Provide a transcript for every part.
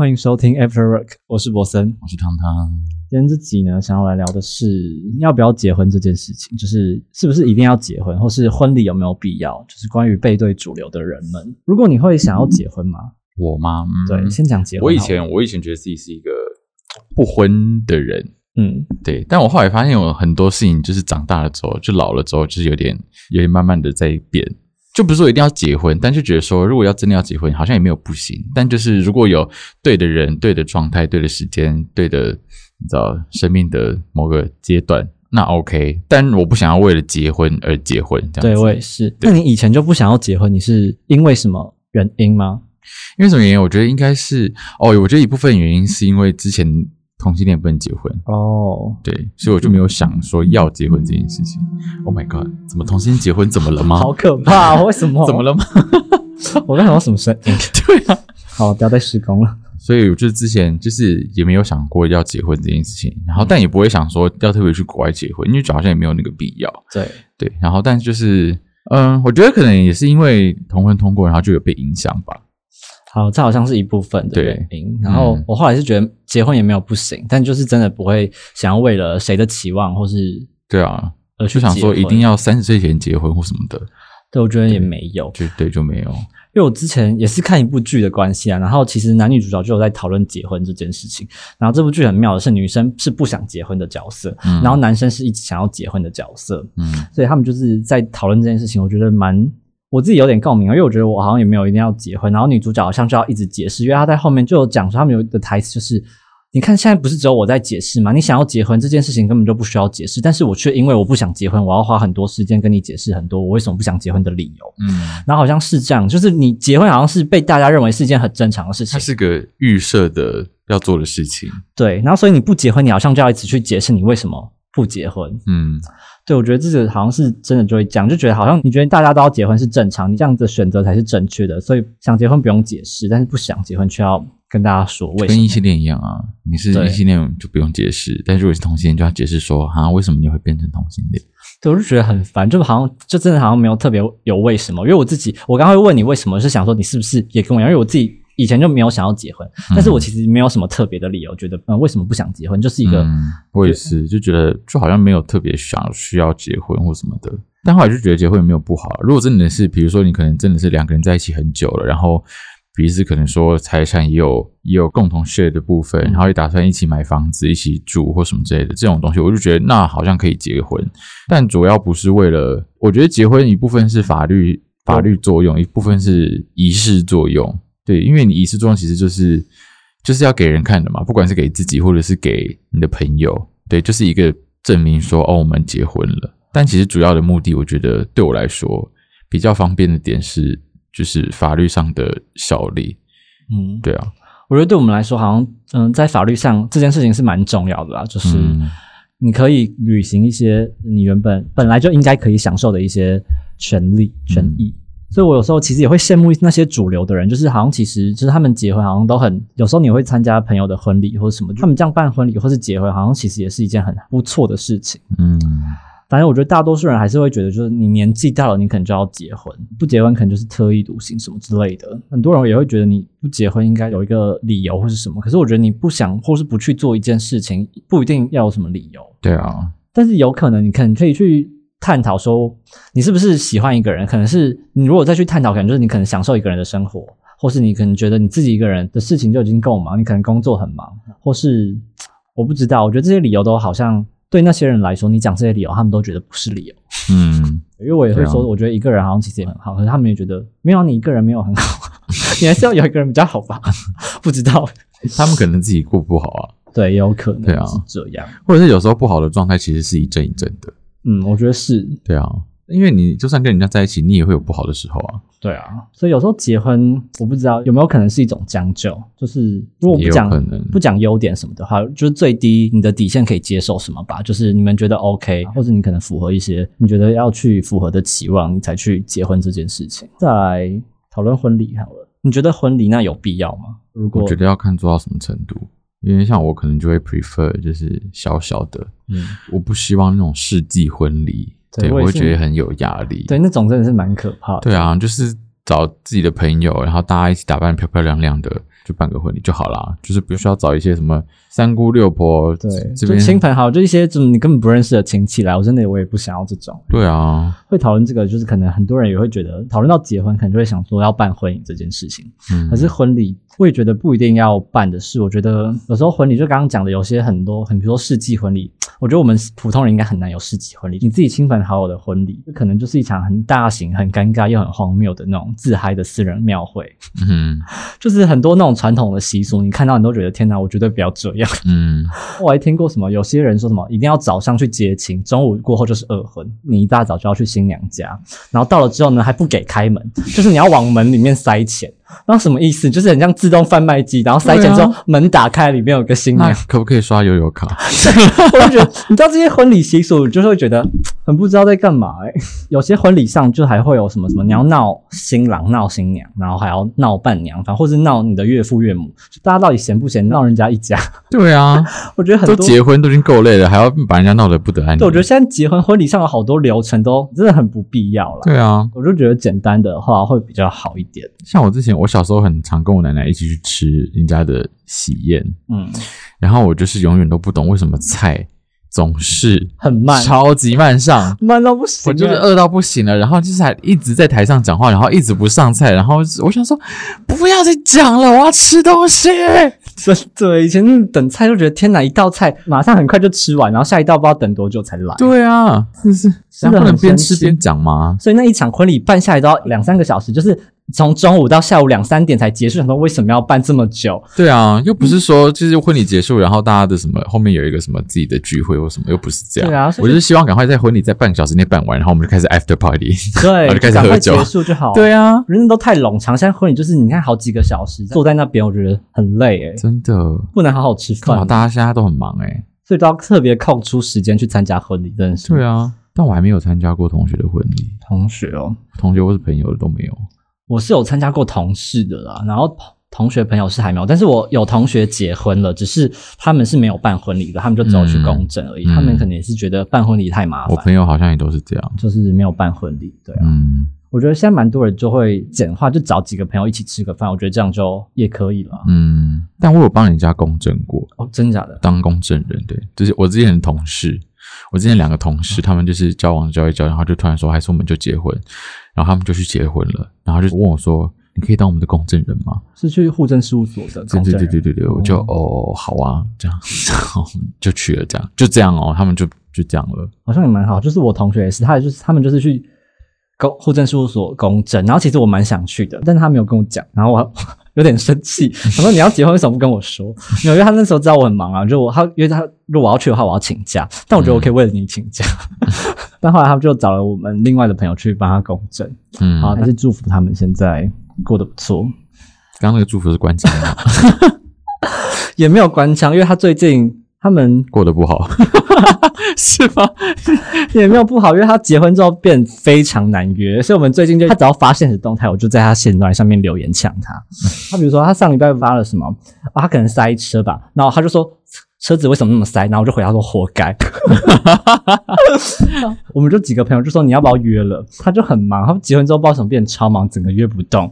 欢迎收听 After Work，我是博森。我是汤汤。今天这集呢，想要来聊的是要不要结婚这件事情，就是是不是一定要结婚，或是婚礼有没有必要，就是关于背对主流的人们。如果你会想要结婚吗？我吗？嗯对，先讲结婚。我以前我以前觉得自己是一个不婚的人，嗯，对，但我后来发现有很多事情，就是长大了之后，就老了之后，就是有点有点慢慢的在变。就不是说一定要结婚，但是觉得说，如果要真的要结婚，好像也没有不行。但就是如果有对的人、对的状态、对的时间、对的，你知道生命的某个阶段，那 OK。但我不想要为了结婚而结婚，这样对。我也是。那你以前就不想要结婚，你是因为什么原因吗？因为什么原因？我觉得应该是哦，我觉得一部分原因是因为之前同性恋不能结婚，哦，对，所以我就没有想说要结婚这件事情。Oh my god，怎么同性结婚怎么了吗？好可怕、哦！为什么？怎么？了吗？我刚想到什么声音？对啊，好，不要再施工了。所以我就之前就是也没有想过要结婚这件事情，然后但也不会想说要特别去国外结婚，因为好像也没有那个必要。对，对，然后但就是嗯，我觉得可能也是因为同婚通过，然后就有被影响吧。好，这好像是一部分的原因。然后嗯我后来是觉得结婚也没有不行，但就是真的不会想要为了谁的期望或是对啊，而去就想说一定要三十岁前结婚或什么的，对，我觉得也没有，就对就没有。因为我之前也是看一部剧的关系啊，然后其实男女主角就有在讨论结婚这件事情。然后这部剧很妙的是，女生是不想结婚的角色，嗯然后男生是一直想要结婚的角色，嗯所以他们就是在讨论这件事情，我觉得蛮。我自己有点共鸣啊，因为我觉得我好像也没有一定要结婚，然后女主角好像就要一直解释，因为她在后面就有讲说，他们有一个台词就是，你看现在不是只有我在解释吗？你想要结婚这件事情根本就不需要解释，但是我却因为我不想结婚，我要花很多时间跟你解释很多我为什么不想结婚的理由。嗯，然后好像是这样，就是你结婚好像是被大家认为是一件很正常的事情它，是个预设的要做的事情。对。然后所以你不结婚，你好像就要一直去解释你为什么不结婚。嗯，对，我觉得自己好像是真的就会讲，就觉得好像你觉得大家都要结婚是正常，你这样的选择才是正确的，所以想结婚不用解释，但是不想结婚却要跟大家说为什么。跟异性恋一样啊，你是对异性恋就不用解释，但如果是同性恋就要解释说啊，为什么你会变成同性恋？对，我就觉得很烦，就好像就真的好像没有特别有为什么，因为我自己我刚刚会问你为什么，是想说你是不是也跟我一样，因为我自己以前就没有想要结婚，但是我其实没有什么特别的理由，觉得嗯为什么不想结婚，就是一个、嗯，我也是，就觉得就好像没有特别想需要结婚或什么的，但后来就觉得结婚也没有不好。如果真的是，比如说你可能真的是两个人在一起很久了，然后彼此可能说财产也有也有共同 share 的部分，然后也打算一起买房子、一起住或什么之类的这种东西，我就觉得那好像可以结婚，但主要不是为了，我觉得结婚一部分是法律法律作用，一部分是仪式作用。对，因为你仪式作用其实就是就是要给人看的嘛，不管是给自己或者是给你的朋友，对，就是一个证明说哦，我们结婚了。但其实主要的目的，我觉得对我来说比较方便的点是，就是法律上的效力。嗯，对啊，我觉得对我们来说，好像嗯，在法律上这件事情是蛮重要的啦，就是嗯你可以履行一些你原本本来就应该可以享受的一些权利、权益。所以我有时候其实也会羡慕那些主流的人，就是好像其实就是他们结婚好像都很，有时候你会参加朋友的婚礼或者什么，他们这样办婚礼或是结婚，好像其实也是一件很不错的事情。嗯，反正我觉得大多数人还是会觉得，就是你年纪大了，你可能就要结婚，不结婚可能就是特立独行什么之类的。很多人也会觉得你不结婚应该有一个理由或是什么，可是我觉得你不想或是不去做一件事情，不一定要有什么理由，对啊，但是有可能你可能可以去探讨说，你是不是喜欢一个人，可能是你如果再去探讨，可能就是你可能享受一个人的生活，或是你可能觉得你自己一个人的事情就已经够忙，你可能工作很忙，或是我不知道，我觉得这些理由都好像对那些人来说，你讲这些理由，他们都觉得不是理由。嗯，因为我也会说，我觉得一个人好像其实也很好，可是他们也觉得没有你一个人没有很好，你还是要有一个人比较好吧？不知道，他们可能自己过不好啊，对，也有可能是这样。或者是有时候不好的状态其实是一阵一阵的。嗯，我觉得是对啊，因为你就算跟人家在一起，你也会有不好的时候啊。对啊，所以有时候结婚，我不知道有没有可能是一种将就，就是如果不讲不讲优点什么的话，就是最低你的底线可以接受什么吧，就是你们觉得 OK，或者你可能符合一些你觉得要去符合的期望，你才去结婚这件事情。再来讨论婚礼好了，你觉得婚礼那有必要吗？如果我觉得要看做到什么程度，因为像我可能就会 prefer 就是小小的，嗯，我不希望那种世纪婚礼，对我会觉得很有压力。对那种真的是蛮可怕的。对啊，就是找自己的朋友，然后大家一起打扮得漂漂亮亮的，就办个婚礼就好啦，就是不需要找一些什么三姑六婆，对，就亲朋好友，就一些就你根本不认识的亲戚来，我真的我也不想要这种。对啊，会讨论这个，就是可能很多人也会觉得，讨论到结婚，可能就会想说要办婚礼这件事情。嗯，可是婚礼，我也觉得不一定要办的事，我觉得有时候婚礼就刚刚讲的，有些很多很比如说世纪婚礼，我觉得我们普通人应该很难有世纪婚礼。你自己亲朋好友的婚礼，这可能就是一场很大型、很尴尬又很荒谬的那种自嗨的私人庙会，嗯 就是很多那种传统的习俗，你看到你都觉得天哪，我绝对不要这样。嗯，我还听过什么，有些人说什么一定要早上去接亲，中午过后就是二婚，你一大早就要去新娘家，然后到了之后呢还不给开门，就是你要往门里面塞钱，然后什么意思？就是很像自动贩卖机，然后塞钱之后、对门打开，里面有个新娘。可不可以刷悠游卡？我就觉得，你知道这些婚礼习俗，就是会觉得很不知道在干嘛哎、有些婚礼上就还会有什么什么，你要闹新郎闹新娘，然后还要闹伴娘，反正或是闹你的岳父岳母，就大家到底嫌不嫌闹人家一家？对啊，我觉得很多都结婚都已经够累了，还要把人家闹得不得安宁。对，我觉得现在结婚婚礼上有好多流程都真的很不必要了。对啊，我就觉得简单的话会比较好一点。像我之前，我小时候很常跟我奶奶一起去吃人家的喜宴，嗯，然后我就是永远都不懂为什么菜总是很慢，超级慢上。慢到不行欸。我就是饿到不行了，然后就是还一直在台上讲话，然后一直不上菜，然后我想说不要再讲了，我要吃东西。真的，以前等菜就觉得天哪，一道菜马上很快就吃完，然后下一道不知道等多久才来。对啊，真是，然后不能边吃边讲吗？所以那一场婚礼办下来都要两三个小时，就是从中午到下午两三点才结束。想说为什么要办这么久？对啊，又不是说就是婚礼结束，然后大家的什么后面有一个什么自己的聚会或什么，又不是这样。对啊我就是希望赶快在婚礼在半个小时内办完，然后我们就开始 after party。对，然后就开始喝酒结束就好。，对啊，人都太冗长。现在婚礼就是你看好几个小时坐在那边，我觉得很累诶，真的，不能好好吃？饭，大家现在都很忙哎、所以都要特别空出时间去参加婚礼，真的是。对啊，但我还没有参加过同学的婚礼，同学哦，同学或是朋友的都没有。我是有参加过同事的啦，然后同同学朋友是还没有，但是我有同学结婚了，只是他们是没有办婚礼的，他们就只有去公证而已。嗯他们可能也是觉得办婚礼太麻烦我，朋友好像也都是这样。就是没有办婚礼。对啊，嗯，我觉得现在蛮多人就会简化，就找几个朋友一起吃个饭，我觉得这样就也可以了。嗯，但我有帮人家公证过，哦，真假的？当公证人。对，就是我之前的同事，我之前两个同事，他们就是交往交一交，然后就突然说，还是我们就结婚，然后他们就去结婚了，然后就问我说，你可以当我们的公证人吗？是去户政事务所的对对公证人？对对对对，我就哦好啊，这样，然后就去了，这样就这样哦，他们就就这样了。好像也蛮好。就是我同学也是，他也就是他们就是去公户政事务所公证，然后其实我蛮想去的，但是他没有跟我讲，然后我有点生气，我说你要结婚为什么不跟我说？因为他那时候知道我很忙啊，就我他因为他如果我要去的话，我要请假，但我觉得我可以为了你请假。但后来他们就找了我们另外的朋友去帮他公证，嗯，好，还是祝福他们现在过得不错。刚刚那个祝福是关键吗？也没有关腔，因为他最近他们过得不好，是吗？也没有不好，因为他结婚之后变非常难约，所以我们最近就他只要发现实动态，我就在他现段上面留言抢他。他比如说他上礼拜发了什么啊，他可能塞车吧，然后他就说车子为什么那么塞，然后我就回答说活该。我们就几个朋友就说你要不要约了，他就很忙，他结婚之后不知道为什么变超忙，整个约不动。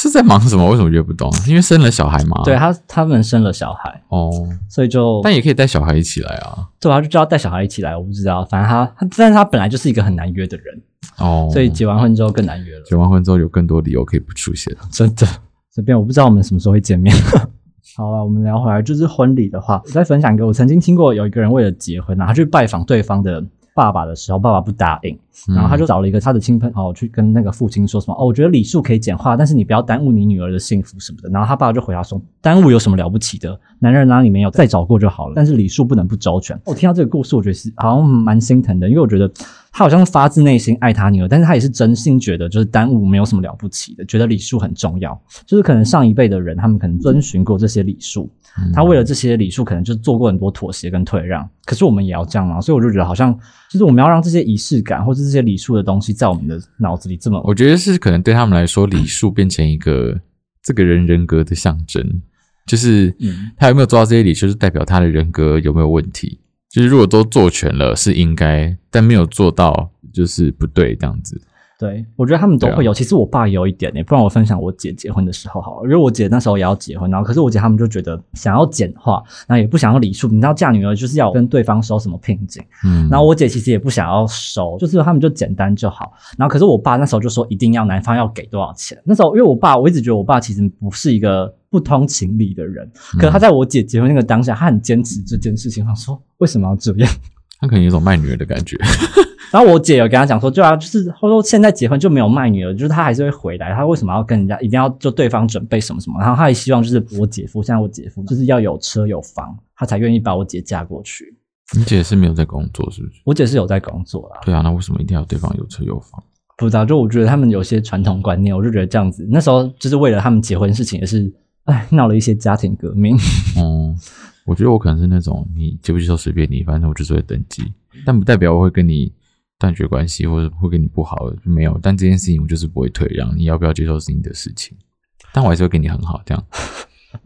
是在忙什么？为什么约不动？因为生了小孩嘛？对他他们生了小孩，哦，所以就但也可以带小孩一起来啊。对啊，就知道带小孩一起来，我不知道，反正他他但是他本来就是一个很难约的人，哦，所以结完婚之后更难约了。结完婚之后有更多理由可以不出现。真的，这边我不知道我们什么时候会见面。好了，我们聊回来，就是婚礼的话，我再分享一个，我曾经听过有一个人为了结婚啊，他去拜访对方的爸爸的时候，爸爸不答应，然后他就找了一个他的亲朋好友去跟那个父亲说什么哦，我觉得礼数可以简化，但是你不要耽误你女儿的幸福什么的。然后他爸爸就回答说，耽误有什么了不起的？男人哪里没有？再找过就好了。但是礼数不能不周全。我听到这个故事，我觉得是好像蛮心疼的，因为我觉得他好像是发自内心爱他女儿，但是他也是真心觉得就是耽误没有什么了不起的，觉得礼数很重要。就是可能上一辈的人，他们可能遵循过这些礼数，他为了这些礼数，可能就做过很多妥协跟退让。可是我们也要这样吗？所以我就觉得好像就是我们要让这些仪式感或者这些礼数的东西在我们的脑子里这么我觉得是可能对他们来说，礼数变成一个这个人人格的象征，就是嗯他有没有做到这些礼数，就是代表他的人格有没有问题。就是如果都做全了是应该，但没有做到就是不对这样子。对，我觉得他们都会有。其实我爸也有一点呢、不然我分享我姐结婚的时候好了，因为我姐那时候也要结婚，然后可是我姐他们就觉得想要简化，然后也不想要礼数。你知道嫁女儿就是要跟对方收什么聘金，嗯，然后我姐其实也不想要收，就是他们就简单就好。然后可是我爸那时候就说一定要男方要给多少钱。那时候因为我爸我一直觉得我爸其实不是一个不通情理的人，可是他在我姐结婚那个当下，他很坚持这件事情。他说为什么要这样？他可能有一种卖女儿的感觉。然后我姐有跟他讲说，对啊，就是他说现在结婚就没有卖女儿，就是他还是会回来，他为什么要跟人家一定要就对方准备什么什么？然后他也希望就是我姐夫，现在我姐夫就是要有车有房，他才愿意把我姐嫁过去。你姐是没有在工作是不是？我姐是有在工作啦，对啊，那为什么一定要对方有车有房？不知道，就我觉得他们有些传统观念，我就觉得这样子，那时候就是为了他们结婚事情，也是哎闹了一些家庭革命。嗯，我觉得我可能是那种你接不接受随便你，反正我就是会登记，但不代表我会跟你断绝关系，或者会跟你不好，没有。但这件事情我就是不会退让，你要不要接受是你的事情，但我还是会跟你很好，这样。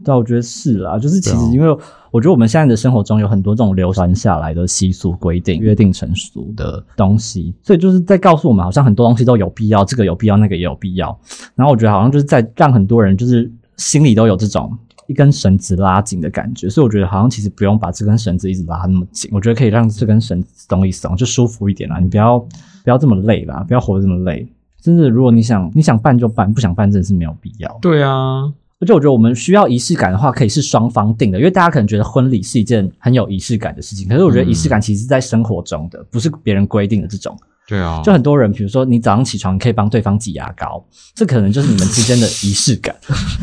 对啊，我觉得是啦，就是其实因为我觉得我们现在的生活中有很多这种流传下来的习俗规定、约定成俗的东西，所以就是在告诉我们，好像很多东西都有必要，这个有必要，那个也有必要。然后我觉得好像就是在让很多人就是心里都有这种一根绳子拉紧的感觉，所以我觉得好像其实不用把这根绳子一直拉那么紧，我觉得可以让这根绳子松一松，就舒服一点啦。你不要不要这么累啦，不要活得这么累。真的，如果你想你想办就办，不想办真的是没有必要。对啊，而且我觉得我们需要仪式感的话，可以是双方定的，因为大家可能觉得婚礼是一件很有仪式感的事情，可是我觉得仪式感其实是在生活中的，不是别人规定的这种。对啊，就很多人，比如说你早上起床，可以帮对方挤牙膏，这可能就是你们之间的仪式感。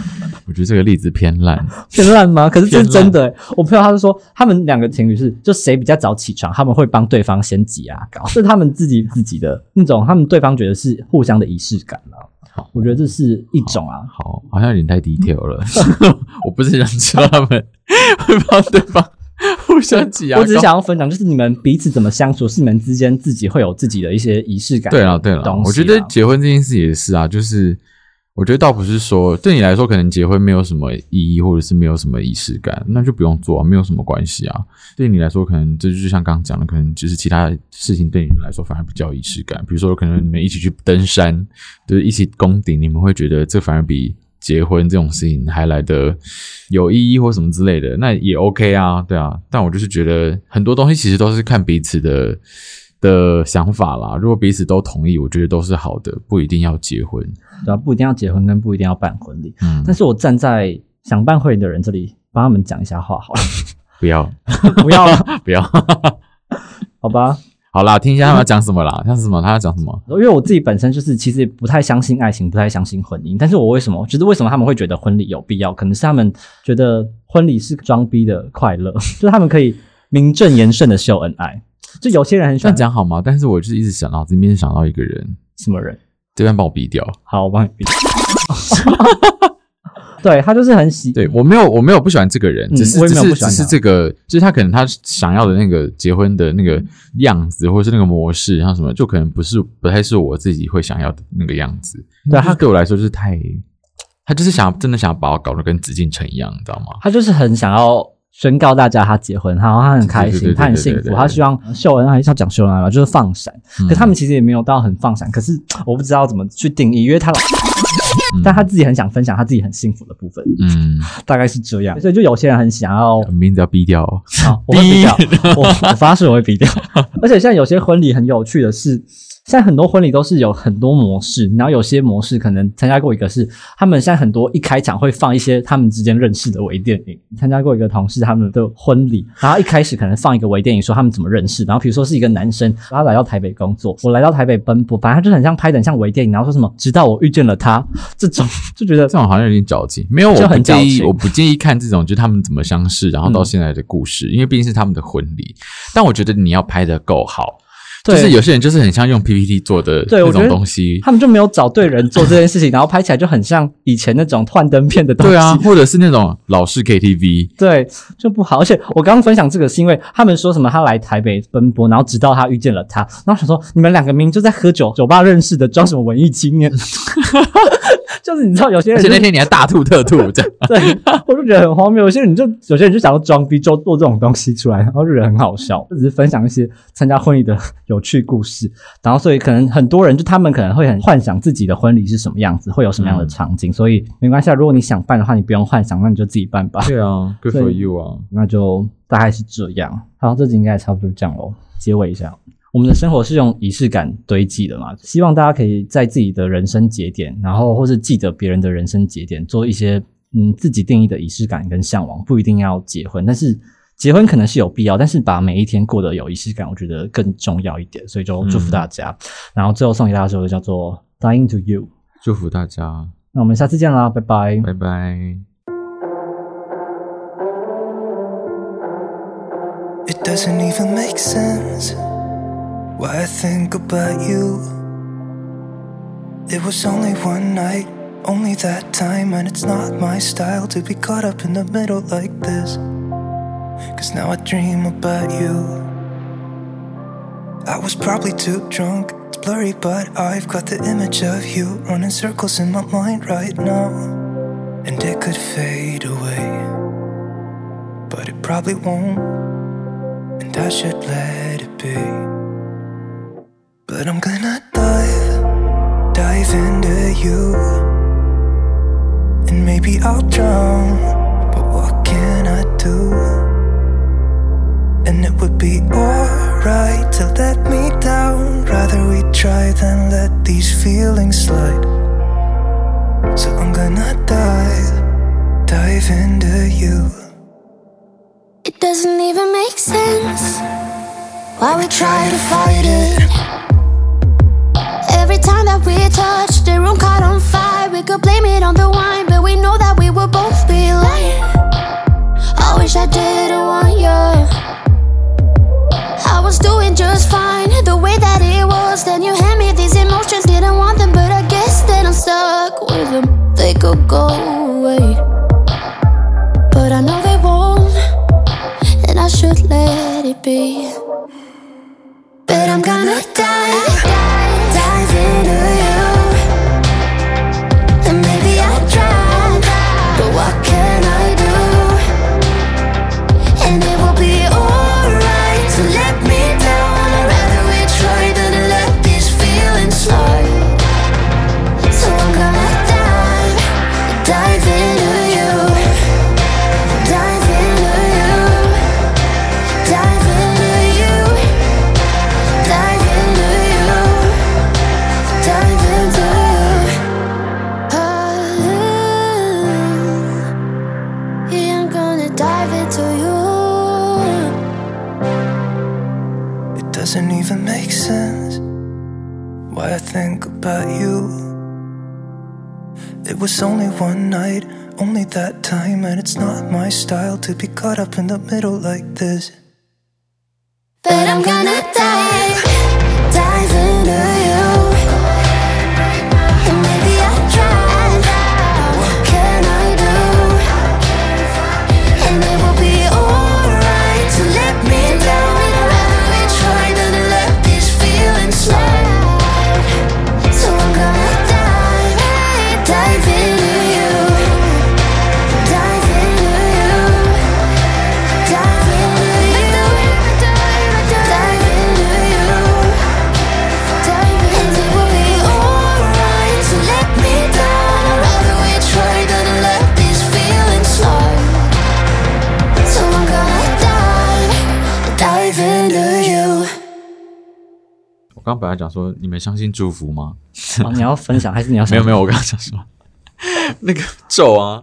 我觉得这个例子偏烂。偏烂吗？可是这是真的欸、我朋友他就说，他们两个情侣是，就谁比较早起床，他们会帮对方先挤牙膏，是他们自己自己的那种，他们对方觉得是互相的仪式感了。好我觉得这是一种啊，好，好像有点太 detail 了。我不是想知道他们会帮对方 互相挤牙膏。我只是想要分享，就是你们彼此怎么相处，是你们之间自己会有自己的一些仪式感。对啊对了，我觉得结婚这件事也是啊，就是我觉得倒不是说对你来说可能结婚没有什么意义，或者是没有什么仪式感，那就不用做啊，没有什么关系啊。对你来说，可能这就像刚刚讲的，可能就是其他事情对你们来说反而比较有仪式感，比如说可能你们一起去登山，就是一起攻顶，你们会觉得这反而比。结婚这种事情还来得有意义或什么之类的，那也 OK 啊，对啊。但我就是觉得很多东西其实都是看彼此的的想法啦。如果彼此都同意，我觉得都是好的，不一定要结婚。对啊，不一定要结婚，跟不一定要办婚礼。嗯，但是我站在想办婚礼的人这里，帮他们讲一下话好了，不要不要了，不要。好吧？好啦，听一下他们要讲什么啦？像是什么？他要讲什么？因为我自己本身就是其实不太相信爱情，不太相信婚姻。但是我为什么？就是为什么他们会觉得婚礼有必要？可能是他们觉得婚礼是装逼的快乐，就是他们可以名正言顺的秀恩爱。就有些人很喜欢讲好吗？但是我就是一直想到这边想到一个人，什么人？这边帮我逼掉。好，我帮你比。对他就是很喜，对我没有，我没有不喜欢这个人，嗯只是我也只是只是没有不喜欢他这个，就是他可能他想要的那个结婚的那个样子，或者是那个模式，然后什么，就可能不是不太是我自己会想要的那个样子。对他他对我来说就是太，他就是想真的想要把我搞得跟紫禁城一样，你知道吗？他就是很想要宣告大家他结婚，然后他很开心，他很幸福，他希望秀恩爱，要讲秀恩爱吧，就是放闪。嗯可他们其实也没有到很放闪，可是我不知道怎么去定义，因为他老，嗯但他自己很想分享他自己很幸福的部分，嗯，大概是这样。所以就有些人很想要，名字要逼掉哦。好，我会比 掉，我我发誓我会逼掉。而且现在有些婚礼很有趣的是。现在很多婚礼都是有很多模式，然后有些模式可能参加过一个是他们现在很多一开场会放一些他们之间认识的微电影。参加过一个同事他们的婚礼，然后一开始可能放一个微电影说他们怎么认识，然后比如说是一个男生，他来到台北工作，我来到台北奔波，反正他就很像拍的很像微电影，然后说什么直到我遇见了他，这种 就觉得这种好像有点矫情，没有，我不介意，我不介意看这种，就是他们怎么相识，然后到嗯现在的故事，因为毕竟是他们的婚礼。但我觉得你要拍的够好，就是有些人就是很像用 PPT 做的那种东西，他们就没有找对人做这件事情，然后拍起来就很像以前那种幻灯片的东西。对啊，或者是那种老式 KTV，对，就不好。而且我刚刚分享这个是因为他们说什么他来台北奔波，然后直到他遇见了他，然后想说你们两个明明就在喝酒酒吧认识的，装什么文艺青年？就是你知道有些人就而且那天你还大吐特吐，这样对，我就觉得很荒谬。有些人就有些人就想要装逼，就做这种东西出来，然后就觉得很好笑。就只是分享一些参加婚礼的 有趣故事，然后所以可能很多人就他们可能会很幻想自己的婚礼是什么样子，会有什么样的场景。所以没关系，啊，如果你想办的话，你不用幻想，那你就自己办吧。对啊，Good for you 啊！那就大概是这样。好，这集应该也差不多这样喽。结尾一下，我们的生活是用仪式感堆积的嘛？希望大家可以在自己的人生节点，然后或是记得别人的人生节点，做一些嗯自己定义的仪式感跟向往。不一定要结婚，但是结婚可能是有必要，但是把每一天过得有仪式感，我觉得更重要一点。所以就祝福大家。然后最后送给大家这首歌叫做《Dying to You》。祝福大家，那我们下次见啦，拜拜。拜拜。It doesn't even make sense why I think about you. It was only one night, only that time, and it's not my style to be caught up in the middle like this. Cause now I dream about you. I was probably too drunk, it's blurry, but I've got the image of you running circles in my mind right now. And it could fade away, but it probably won't and I should let it be. But I'm gonna dive, dive into you. And maybe I'll drown, but what can I do? And it would be alright to let me down. Rather we try than let these feelings slide. So I'm gonna dive, dive into you. It doesn't even make sense why we try to fight it. Every time that we touch, the room caught on fire. We could blame it on the wine, but we know that we will both be lying. I wish I didn't want you. I was doing just fine, the way that it was. Then you hand me these emotions, didn't want them, but I guess that I'm stuck with them. They could go away, but I know they won't and I should let it be. But I'm gonna doesn't even make sense why I think about you. It was only one night, only that time, and it's not my style to be caught up in the middle like this. But I'm gonna dive, dive into you. 来讲说，你们相信祝福吗？啊，你要分享还是你要 没有没有，我刚刚讲什么那个咒啊，